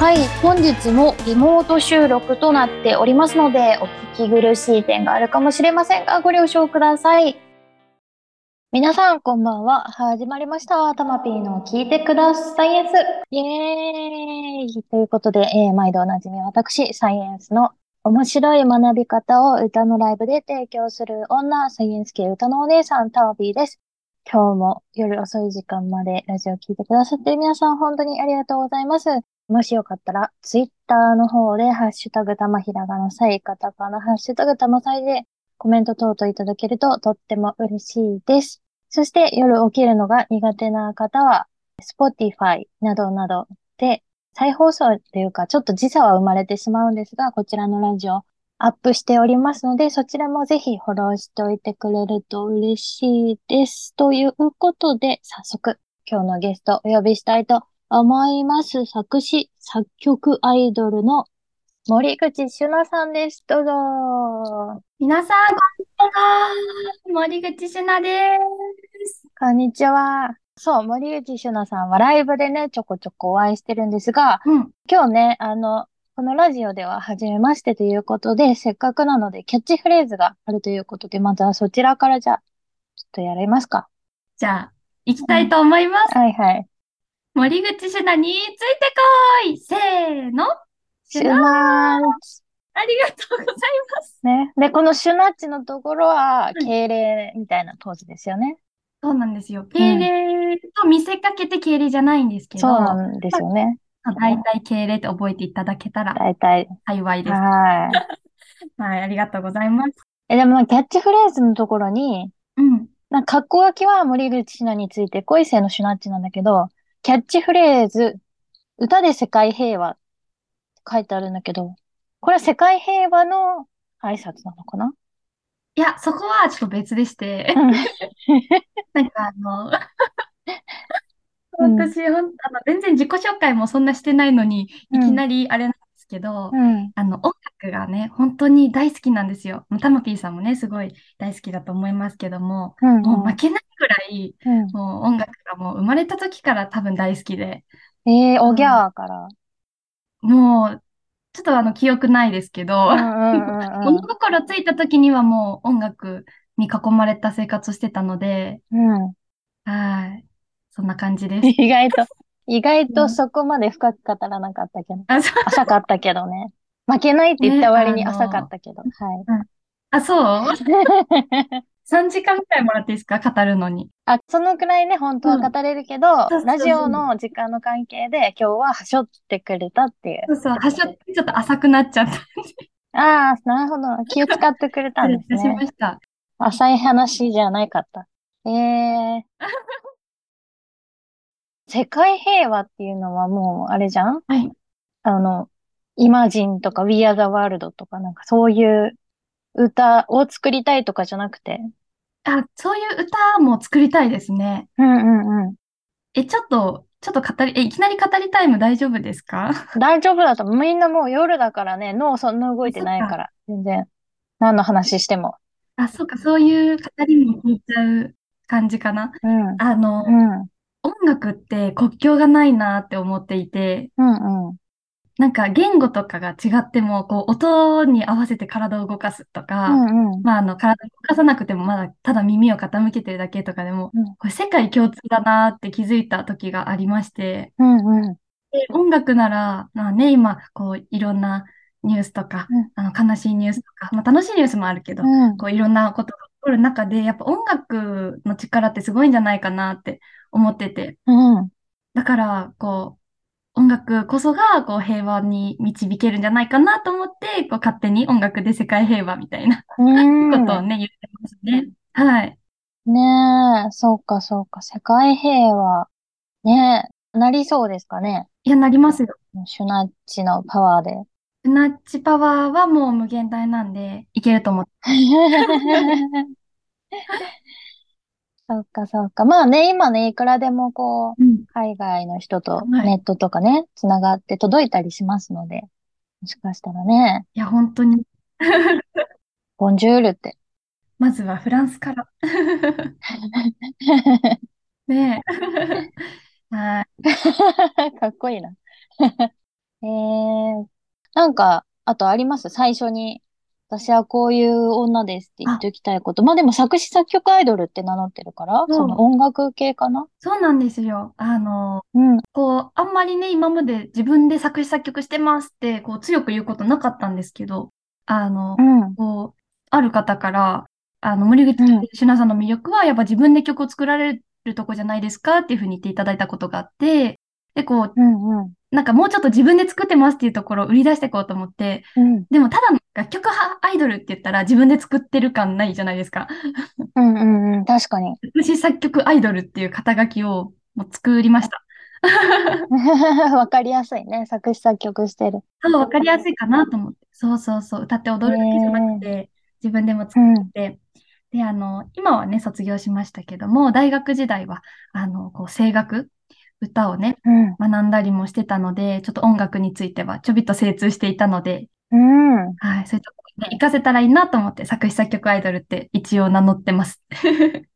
はい、本日もリモート収録となっておりますので、お聞き苦しい点があるかもしれませんが、ご了承ください。皆さん、こんばんは。始まりました。たまぴーの聞いてくださいエンス。イエーイということで、えー毎度おなじみ私、サイエンスの面白い学び方を歌のライブで提供する女、サイエンス系歌のお姉さん、タワピーです。今日も夜遅い時間までラジオ聞いてくださってる皆さん、本当にありがとうございます。もしよかったら、ツイッターの方で、ハッシュタグたまひらがなさい、カタカナ、ハッシュタグたまさいで、コメント等々いただけるととっても嬉しいです。そして夜起きるのが苦手な方は、Spotify などなどで、再放送というか、ちょっと時差は生まれてしまうんですが、こちらのラジオアップしておりますので、そちらもぜひフォローしておいてくれると嬉しいです。ということで、早速、今日のゲストお呼びしたいと思います。作詞、作曲アイドルの森口しゅなさんです。どうぞ。皆さん、こんにちは。森口しなです。こんにちは。そう、森口しゅなさんはライブでね、ちょこちょこお会いしてるんですが、うん。今日ね、あの、このラジオでは初めましてということで、せっかくなのでキャッチフレーズがあるということで、まずはそちらからじゃあ、ちょっとやりますか。じゃあ、行きたいと思います。はいはい。森口しなについてこいせーの。シュナーチ。ありがとうございます。ね。で、このシュナッチのところは、うん敬礼みたいなポーズですよね。そうなんですよ。敬礼と見せかけて敬礼じゃないんですけど、そうなんですよね。大体敬礼って覚えていただけたら大体。幸いです。はい。はい、ありがとうございます。え、でも、キャッチフレーズのところに、うん。なんか、格好書きは森口シュナについて恋せのシュナッチなんだけど、キャッチフレーズ、歌で世界平和って書いてあるんだけど、これは世界平和の挨拶なのかな？いや、そこはちょっと別でして、うんなんかあの、うん私、ほん、あの、全然自己紹介もそんなしてないのに、いきなりあれなんですけど、うん。あの、音楽がね、本当に大好きなんですよ。タマピーさんもね、すごい大好きだと思いますけども、うん。もう負けないくらい、うん。もう音楽がもう生まれた時から多分大好きで、えー、おぎゃーから。もう、ちょっとあの、記憶ないですけど、うんうんうんうん 物心ついた時にはもう音楽に囲まれた生活をしてたので、うん。はい。そんな感じです。意外と、意外うんとそこまで深く語らなかったけど、あ、そう、浅かったけどね。負けないって言った割に浅かったけど、あ、そう？はい。?3 時間くらいもらっていいですか？語るのに。あ、そのくらいね、本当は語れるけど、そうそうそうラジオの時間の関係で今日ははしょってくれたっていう。そうそう、はしょってちょっと浅くなっちゃった。ああ、なるほど。気を使ってくれたんです失礼いたしね。ました。浅い話じゃないかった。ええ 世界平和っていうのはもう、あれじゃん？はい。あの、イマジンとか We Are the World とかなんかそういう歌を作りたいとかじゃなくて。あ、そういう歌も作りたいですね。うんうんうん。え、ちょっと、ちょっと語り、え、いきなり語りタイム大丈夫ですか？大丈夫だと思う。みんなもう夜だからね、脳そんな動いてないから、全然。何の話しても。あ、そうか、そういう語りも聞いちゃう感じかな。うん。あの、うん。音楽って国境がないなって思っていて、うんうん。なんか言語とかが違っても、こう、音に合わせて体を動かすとうか、んうん。まあ、あの、体を動かさなくても、まだただ耳を傾けてるだけとかでも、うんこれ世界共通だなって気づいた時がありまして、うんうん。で音楽なら、まあね、今、こう、いろんなニュースとか、うんあの、悲しいニュースとか、まあ、楽しいニュースもあるけど、うん。こう、いろんなことが起こる中で、やっぱ音楽の力ってすごいんじゃないかなって思ってて、うん。だから、こう、音楽こそが、こう、平和に導けるんじゃないかなと思って、こう、勝手に音楽で世界平和みたいなうん。ことをね、言ってますね。はい。ねえ、そうかそうか。世界平和。ねえ、なりそうですかね？いや、なりますよ。シュナッチのパワーで。ナッチパワーはもう無限大なんで、いけると思って。そうかそうか。まあね、今ね、いくらでもこう、うん。海外の人とはいネットとかね、つながって届いたりしますので、もしかしたらね、いや、本当に。ボンジュールって。まずはフランスから。ねえ。はい。かっこいいな。えー、なんか、あとあります？最初に、私はこういう女ですって言っあ、ておきたいこと。まあでも作詞作曲アイドルって名乗ってるから、その音楽系かな？そうなんですよ。あの、うん、こう、あんまりね、今まで自分で作詞作曲してますって、こう、強く言うことなかったんですけど、あのう、ん、こう、ある方から、あの、森口うん、しなさんの魅力は、やっぱ自分で曲を作られるとこじゃないですかっていうふうに言っていただいたことがあって、で、こう、うん、うん、なんかもうちょっと自分で作ってますっていうところを売り出していこうと思って、うん、でもただの楽曲派アイドルって言ったら自分で作ってる感ないじゃないですか。うん、うん、うん、確かに。作詞作曲アイドルっていう肩書きをもう作りました。わかりやすいね。作詞作曲してる。そう、わかりやすいかなと思って。そうそうそう。歌って踊るだけじゃなくて、自分でも作うん、って。で、あの、今はね、卒業しましたけども、大学時代は、あの、こう、声楽、歌をね、うん、学んだりもしてたので、ちょっと音楽についてはちょびっと精通していたので、うん。はい、そういうところにね、活かせたらいいなと思って、作詞作曲アイドルって一応名乗ってます。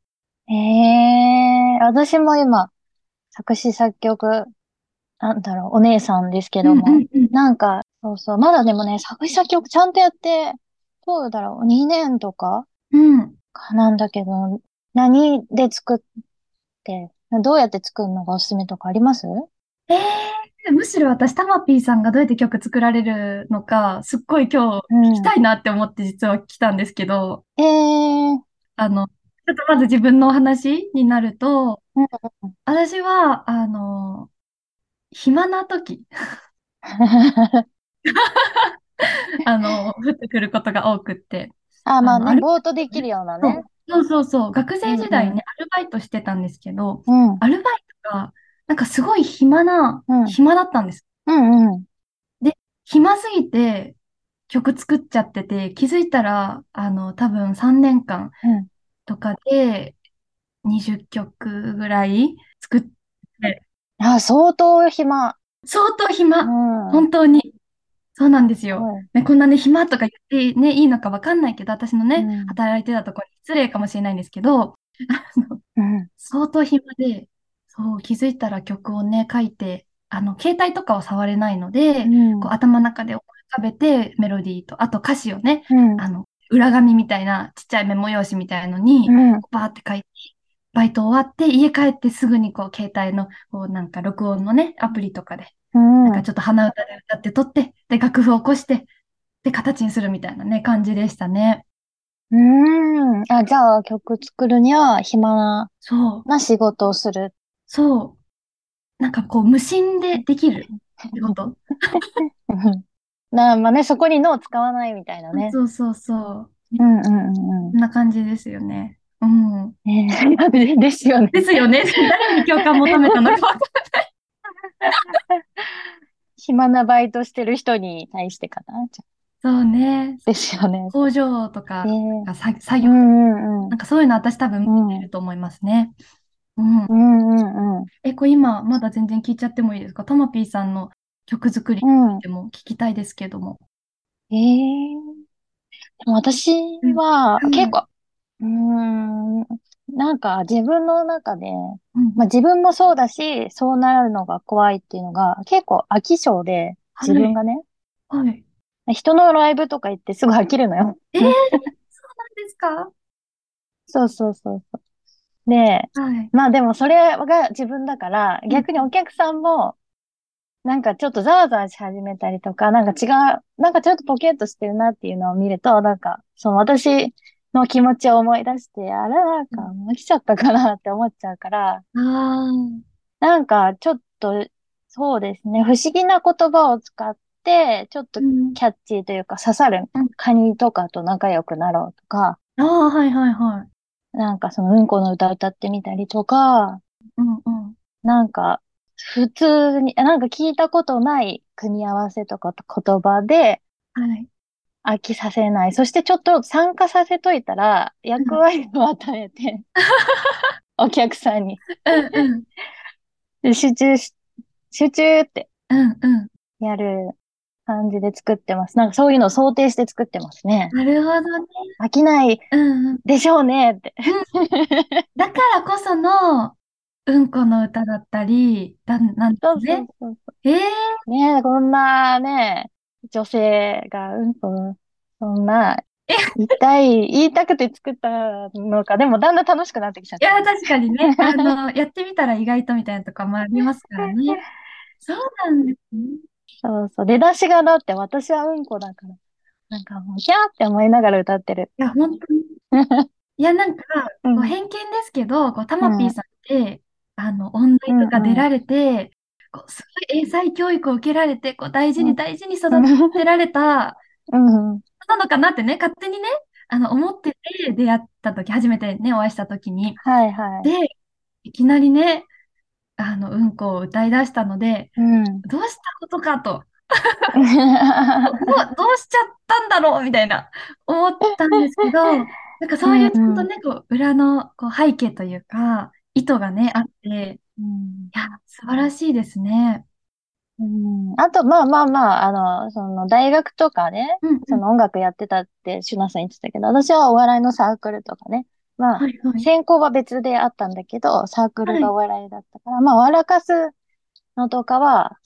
ええ私も今、作詞作曲、なんだろう、お姉さんですけうんうども、んうん。なんか、そうそう、まだでもね、作詞作曲ちゃんとやって、どうだろう、2年とかうん。かなんだけど、何で作って、どうやって作るのがおすすめとかあります？えー、むしろ私、タマピーさんがどうやって曲作られるのか、すっごい今日うん。聞きたいなって思って実は来たんですけど、ええあの、ちょっとまず自分のお話になると、うん私は、あの、暇な時、あの、降ってくることが多くって、あ、まあね、ぼーっとできるようなね。そうそうそう、学生時代ね、アルバイトしてたんですけど、うん、アルバイトが、なんかすごい暇な、うん暇だったんです。うん、うん。暇すぎて曲作っちゃってて、気づいたら、あの、多分3年間うんとかで20曲ぐらい作って、あ、相当暇。相当う暇、ん。本当に。そうなんですよ。はいね、こんなね、暇とか言ってね、いいのかわかんないけど、私のね、うん働いてたところに失礼かもしれないんですけど、あのうん。相当暇で、そう、気づいたら曲をね、書いて、あの、携帯とかは触れないので、うんこう頭の中で思い浮かべて、メロディーと、あと歌詞をね、うん。あの、裏紙みたいな、ちっちゃいメモ用紙みたいのに、うん。バーって書いて、バイト終わって、家帰ってすぐにこう、携帯の、こう、なんか録音のね、アプリとかで、うん。なんかちょっと鼻歌で歌って撮って、で、楽譜を起こして、で、形にするみたいなね、感じでしたね。うん。あ、じゃあ曲作るには暇な、そう、な仕事をする。そう。なんかこう、無心でできる仕事。うんな、まあね、そこに脳使わないみたいなね。そうそうそう。うんうんうんこんな感じですよね。うん。で ですよね。ですよね。誰に共感求めたのかわかん 暇なバイトしてる人に対してかな？じゃそうね。あですよね。工場とか作作業、うんうんうんなんかそういうの私多分見てると思いますね。うん。うんうんうん。え、これ今まだ全然聞いちゃってもいいですか？タマピーさんの曲作りうん。でも聞きたいですけども。ええでも私はうん結構、うーん、なんか自分の中で、うん。まあ自分もそうだし、そうなるのが怖いっていうのが結構飽き性で、自分がね、はい。人のライブとか行ってすぐ飽きるのよ。えー、そうなんですか？そうそうそうそう。で、はい。まあでもそれが自分だから、逆にお客さんも、なんかちょっとざわざわし始めたりとか、なんか違う、なんかちょっとポケッとしてるなっていうのを見ると、なんか、その私の気持ちを思い出して、あれなんかもう来ちゃったかなって思っちゃうから、ああ。なんかちょっと、そうですね、不思議な言葉を使って、ちょっとうん。キャッチーというか刺さるうんカニとかと仲良くなろうとか、ああ、はいはいはい。なんかそのうんこの歌歌ってみたりとか、うんうん。なんか、普通に、なんか聞いたことない組み合わせとかと言葉ではい。飽きさせない。そしてちょっと参加させといたら、役割を与えて、お客さんに。うんうん。で集中し、集中ってうんうん。やる感じで作ってます。なんかそういうのを想定して作ってますね。なるほどね。飽きない。でしょうねって。だからこその、うんこの歌だったり、だ、なんでそうすね。そうそうそええう。ねえ、こんなね、女性がうんこ、そんな、言いたい、言いたくて作ったのか。でもだんだん楽しくなってきちゃっいや、た。確かにね、あの、やってみたら意外とみたいなとかもありますからね。そうなんですね。そうそう。出だしがだって私はうんこだから。なんかもう、キャーって思いながら歌ってる。いや、本当に。いや、なんか、偏見ですけど、こう、たうんまぴーさんって、あの、音大とか出られて、こう、すごい英才教育を受けられて、こう、大事うんに大事に育てられたうんうん。なのかなってね、勝手にね、あの、思ってて出会った時、初めてね、お会いした時に。はいはい。で、いきなりね、あの、うんこを歌い出したので、うん。どうしたことかと、どう、どうしちゃったんだろうみたいな、思ったんですけど、なんかそういうちゃんとね、こう、裏のこう背景というか、意図がね、あって、うんいや、素晴らしいですね。うんあと、まあまあまあ、あの、その、大学とかね、うん、その音楽やってたって、シュナさん言ってたけど、私はお笑いのサークルとかね、まあ、はいはい。専攻は別であったんだけど、サークルがお笑いだったから、まあ、笑かすのとかは、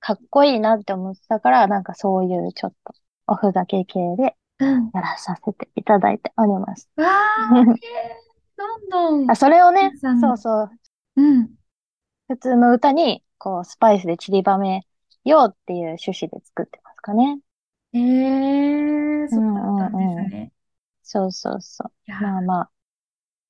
かっこいいなって思ってたから、なんかそういうちょっと、おふざけ系でうん。やらさせていただいております。わー、え ーどんどん。あ、それをね、皆さんそうそう、うん。普通の歌に、こう、スパイスで散りばめようっていう趣旨で作ってますかね。えー、そうだったんうんうんうんですね。そうそうそう。まあまあ。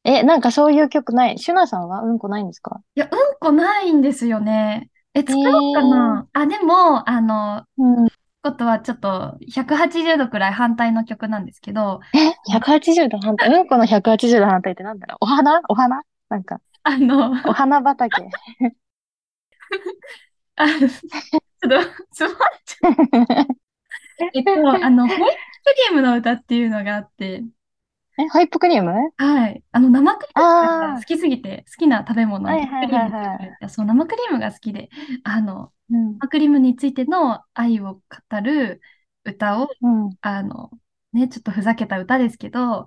え、なんかそういう曲ない？シュナさんは？うんこないんですか？いや、うんこないんですよね。え、作ろうかな。あ、でも、あの、うん。ことはちょっと180度くらい反対の曲なんですけど、え ?180 度反対。うんこの180度反対ってなんだろう？お花？お花？なんか、あの、お花畑。あちょっと、すまん えっと、あの、ホイップクリームの歌っていうのがあって、え、ホイップクリーム？はい。あの、生クリームあが好きすぎて、好きな食べ物そう、生クリームが好きで、あの、うん。生クリームについての愛を語る歌を、うん。あの、ね、ちょっとふざけた歌ですけど、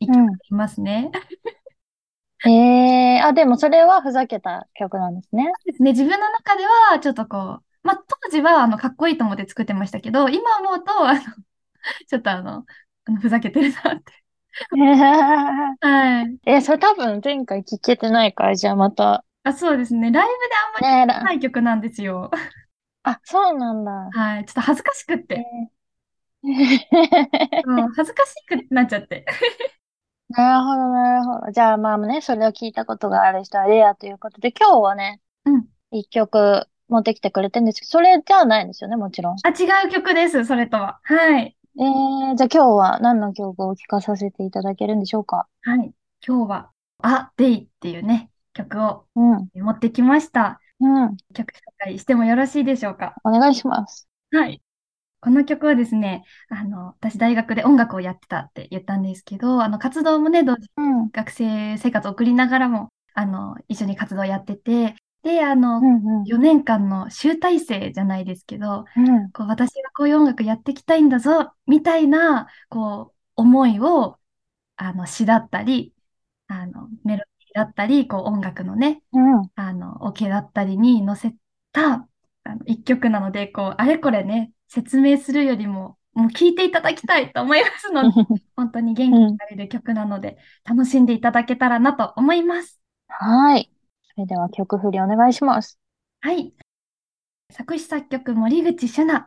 一うん曲ありますね。えー、あ、でもそれはふざけた曲なんですね。ですね、自分の中では、ちょっとこう、まあ、当時は、あの、かっこいいと思って作ってましたけど、今思うと、あの、ちょっとあの、あのふざけてるなって。はい。え、それ多分前回聞けてないから、じゃあまた。あ、そうですね。ライブであんまりねえ、ない曲なんですよ。あ、そうなんだ。はい。ちょっと恥ずかしくっえて。ーうん、恥ずかしくなっちゃって。なるほど、なるほど。じゃあまあね、それを聞いたことがある人はレアということで、今日はね、うん。一曲持ってきてくれてるんですけど、それじゃないんですよね、もちろん。あ、違う曲です、それとは。はい。えー、じゃあ今日は何の曲を聴かさせていただけるんでしょうか？はい。今日は、あ、デイっていうね、曲をうん、持ってきました。うん、曲紹介してもよろしいでしょうか？お願いします。はい。この曲はですね、あの、私大学で音楽をやってたって言ったんですけど、あの、活動もね、同時にうん、学生生活を送りながらも、あの、一緒に活動をやってて、で、あのう、ん、うん、4年間の集大成じゃないですけど、うん、こう、私がこういう音楽やっていきたいんだぞ、みたいな、こう、思いを、あの、詩だったり、あの、メロだったり、こう、音楽のね、うん。あの、オケだったりに載せた、あの、一曲なので、こう、あれこれね、説明するよりも、もう聴いていただきたいと思いますので、本当に元気になれる曲なので、楽しんでいただけたらなと思います。はい。それでは曲振りお願いします。はい。作詞作曲森口朱奈。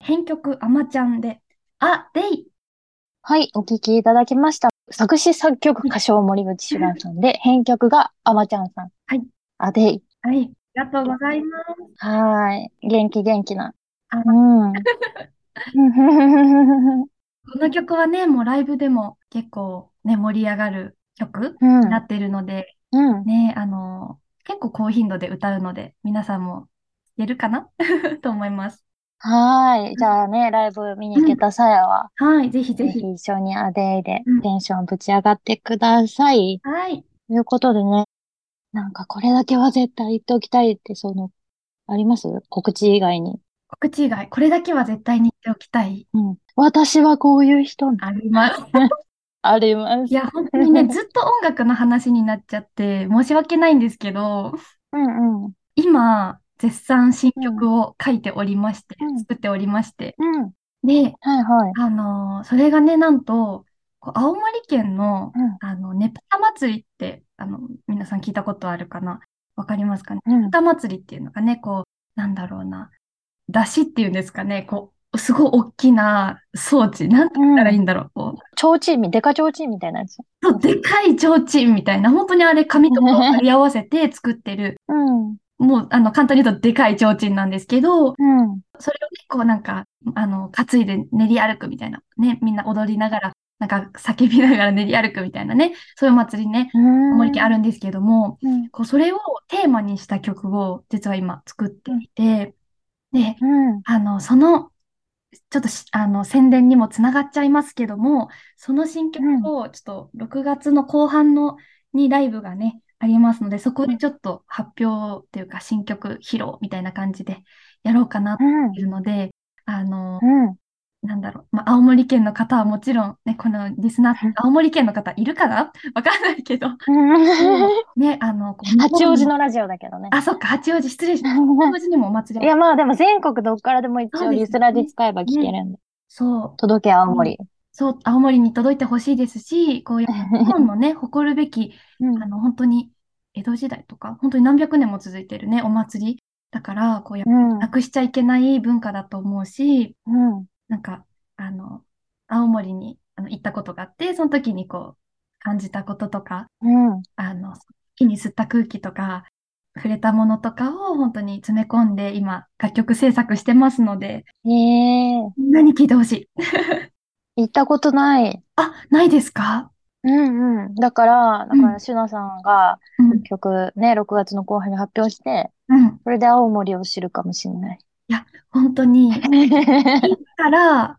編曲あまちゃんで、あ、デイ。はい、お聴きいただきました。作詞作曲歌唱森口シュランさんで、編曲があまちゃんさん。はい。あでい。はい。ありがとうございます。はーい。元気元気な。あうん。この曲はね、もうライブでも結構ね、盛り上がる曲うんになっているので、うん。ね、あの、結構高頻度で歌うので、皆さんも出るかな？と思います。はーい。じゃあね、ライブ見に行けた際は、はい、ぜひぜひ。ぜひ一緒にアデイでうんテンションぶち上がってください。はい。ということでね、なんかこれだけは絶対言っておきたいって、その、あります？告知以外に。告知以外、これだけは絶対に言っておきたい。うん。私はこういう人なあります。あります。いや、本当にね、ずっと音楽の話になっちゃって、申し訳ないんですけど、うんうん。今、絶賛新曲を書いておりまして、うん。作っておりまして、うん。で、はいはい。あのーそれがね、なんと、青森県の、うん。あの、ねぷた祭りって、あの、皆さん聞いたことあるかな？わかりますかね？うん。ねぷた祭りっていうのがね、こう、なんだろうな、出汁っていうんですかね、こう、すごい大きな装置、なんて言ったらいいんだろう、こう、ちょうちんみ、デカちょうちんみたいなやつ。そうでかい提灯みたいな、本当にあれ紙とかを貼り合わせて作ってる、うん。もう、あの、簡単に言うとでかい提灯なんですけど、うん。それをね、こうなんか、あの、担いで練り歩くみたいな、ね、みんな踊りながら、なんか叫びながら練り歩くみたいなね、そういうお祭りね、うん。青森県あるんですけども、うん。こうそれをテーマにした曲を実は今作っていて、で、うん。あの、その、ちょっとしあの宣伝にもつながっちゃいますけども、その新曲をちょっと6月の後半のにライブがね、ありますので、そこでちょっと発表っていうか新曲披露みたいな感じでやろうかなっているので、あの、うん。なんだろう、まあ、青森県の方はもちろんね、このリスナーうん、青森県の方いるかな？わかんないけど、うん。ね、あの、八王子のラジオだけどね。あ、そっか、八王子、失礼しました。八王子にもお祭り。いや、まあでも全国どっからでも一応リスラで使えば聞けるんで。そう、届け青森。そう、青森に届いてほしいですし、こういう日本のね、誇るべき、うんあの、本当に江戸時代とか、本当に何百年も続いてるね、お祭り。だから、こうやっぱうん。なくしちゃいけない文化だと思うし、うん。なんか、あの、青森にあの行ったことがあって、その時にこう、感じたこととか、うん。あの、木に吸った空気とか、触れたものとかを本当に詰め込んで、今、楽曲制作してますので、ええみんなに聴いてほしい。行ったことない。あ、ないですか？うんうん。だから、だかうんら、シュナさんがうん、曲ね、6月の後半に発表して、うん。それで青森を知るかもしれない。本当に、聞いたら、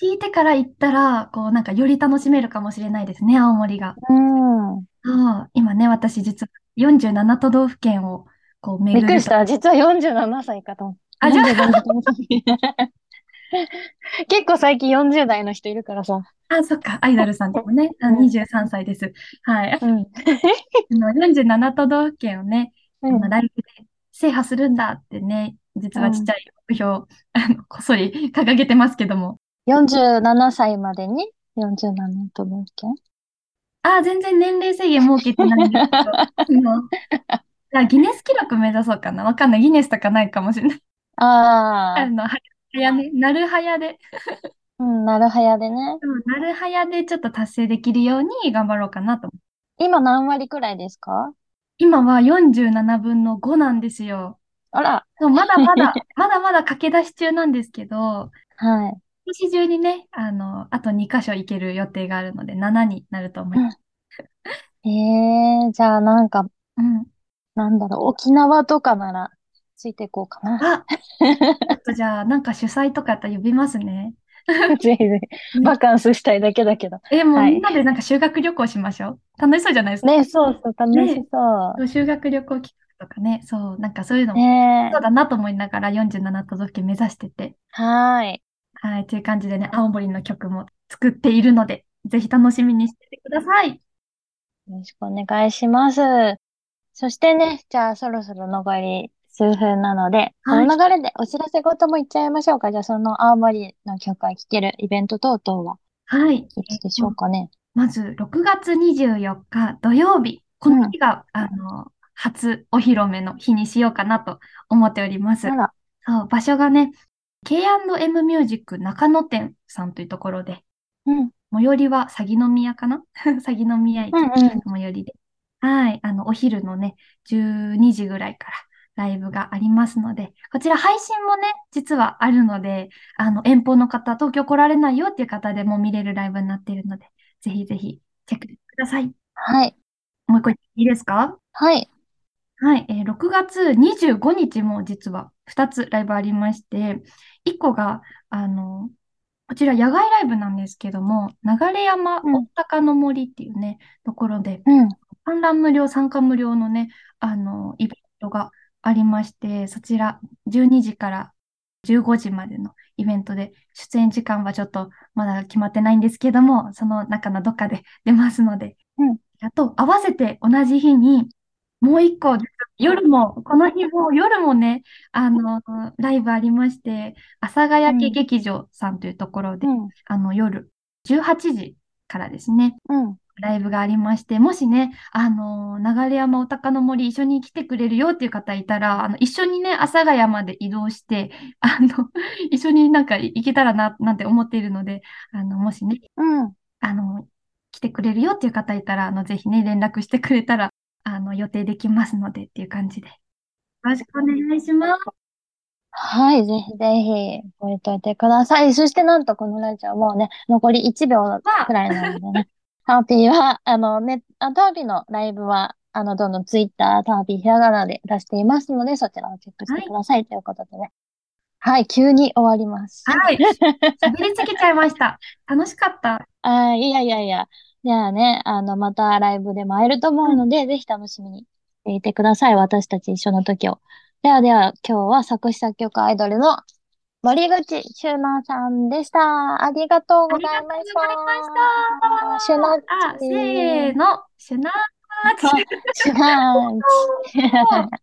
聞いてから行ったら、こう、なんかより楽しめるかもしれないですね、青森が。うん。そう今ね、私実は47都道府県をこうびっ。くりした。実は47歳かと思った。あ、じゃあ、47 結構最近40代の人いるからさ。あ、そっか、アイドルさんでもね、あうん23歳です。はい。あうん。の47都道府県をね、あうんのライブで制覇するんだってね、実はちっちゃい目標、あの、こっそり掲げてますけども。47歳までに？47都道府県？あ、全然年齢制限設けてないんですけど、あのじゃあギネス記録目指そうかな。わかんない。ギネスとかないかもしれない。ああ、あの、はやね、なるはやで、うん、なるはやでね。うんなるはやでちょっと達成できるように頑張ろうかなと思。今何割くらいですか？今は47分の5なんですよ。あら、そうまだまだ、まだまだ駆け出し中なんですけど、はい。今年中にね、あの、あと2箇所行ける予定があるので、7になると思います。ええじゃあなんか、うん。なんだろう、沖縄とかならついていこうかな。あ、ちょっとじゃあ、なんか主催とかやったら呼びますね。ぜひぜひ。バカンスしたいだけだけど。え、もうはいみんなでなんか修学旅行しましょう。楽しそうじゃないですか。ね、そうそう、楽しそそう修学旅行企画とかね、そう、なんかそういうのう。もねそうだなと思いながら47都道府県目指してて、はーい。はい、という感じでね、青森の曲も作っているので、ぜひ楽しみにしててください。よろしくお願いします。そしてね、じゃあそろそろ残り数分なので、はいこの流れでお知らせごとも言っちゃいましょうか。じゃあその青森の曲が聴けるイベント等々ははい。いつでしょうかね。まず、6月24日土曜日、この日が、あの、初お披露目の日にしようかなと思っておりますそう、場所がね、K&M ミュージック中野店さんというところで、うん、最寄りは鷺宮かな？鷺宮駅うん、うん。最寄りで。はい。あの、お昼のね、12時ぐらいからライブがありますので、こちら配信もね、実はあるので、あの、遠方の方、東京来られないよっていう方でも見れるライブになっているので、ぜひぜひチェックしてください。はい、もう一個いいですか？はい。はい、えー6月25日も実は2つライブありまして、1個が、あの、こちら野外ライブなんですけども、流山うん。おったかの森っていうね、ところで、うん、観覧無料、参加無料のね、あの、イベントがありまして、そちら12時から15時までのイイベントで、出演時間はちょっとまだ決まってないんですけども、その中のどっかで 出ますので、うんあと、合わせて同じ日に、もう一個、夜も、この日も、夜もね、あの、ライブありまして、阿佐ヶ谷家劇場さんというところで、うん。あの、夜18時からですね、うん。ライブがありまして、もしね、あのー流山お鷹の森一緒に来てくれるよっていう方いたら、あの、一緒にね、阿佐ヶ谷まで移動して、あの、一緒になんか行けたらな、なんて思っているので、あの、もしね、うん。あの、来てくれるよっていう方いたら、あの、ぜひね、連絡してくれたら、あの、予定できますのでっていう感じで。よろしくお願いします。はい、ぜひぜひ、覚えておいてください。そしてなんとこのラジオもうね、残り1秒くらいなのでね、ターピーは、あのね、あターピーのライブは、あの、どんどんツイッター、ターピーひらがなで出していますので、そちらをチェックしてくださいということでね。はい、急に終わります。はい。喋りすぎちゃいました。楽しかった。あーいやいやいや。じゃあね、あの、またライブでも会えると思うので、ぜひ楽しみにしていてください。私たち一緒の時を。ではでは、今日は作詞作曲アイドルの森口修奈さんでした。ありがとうございました。あシュナッチあ、せーの、シュナーチ。シュナッチ。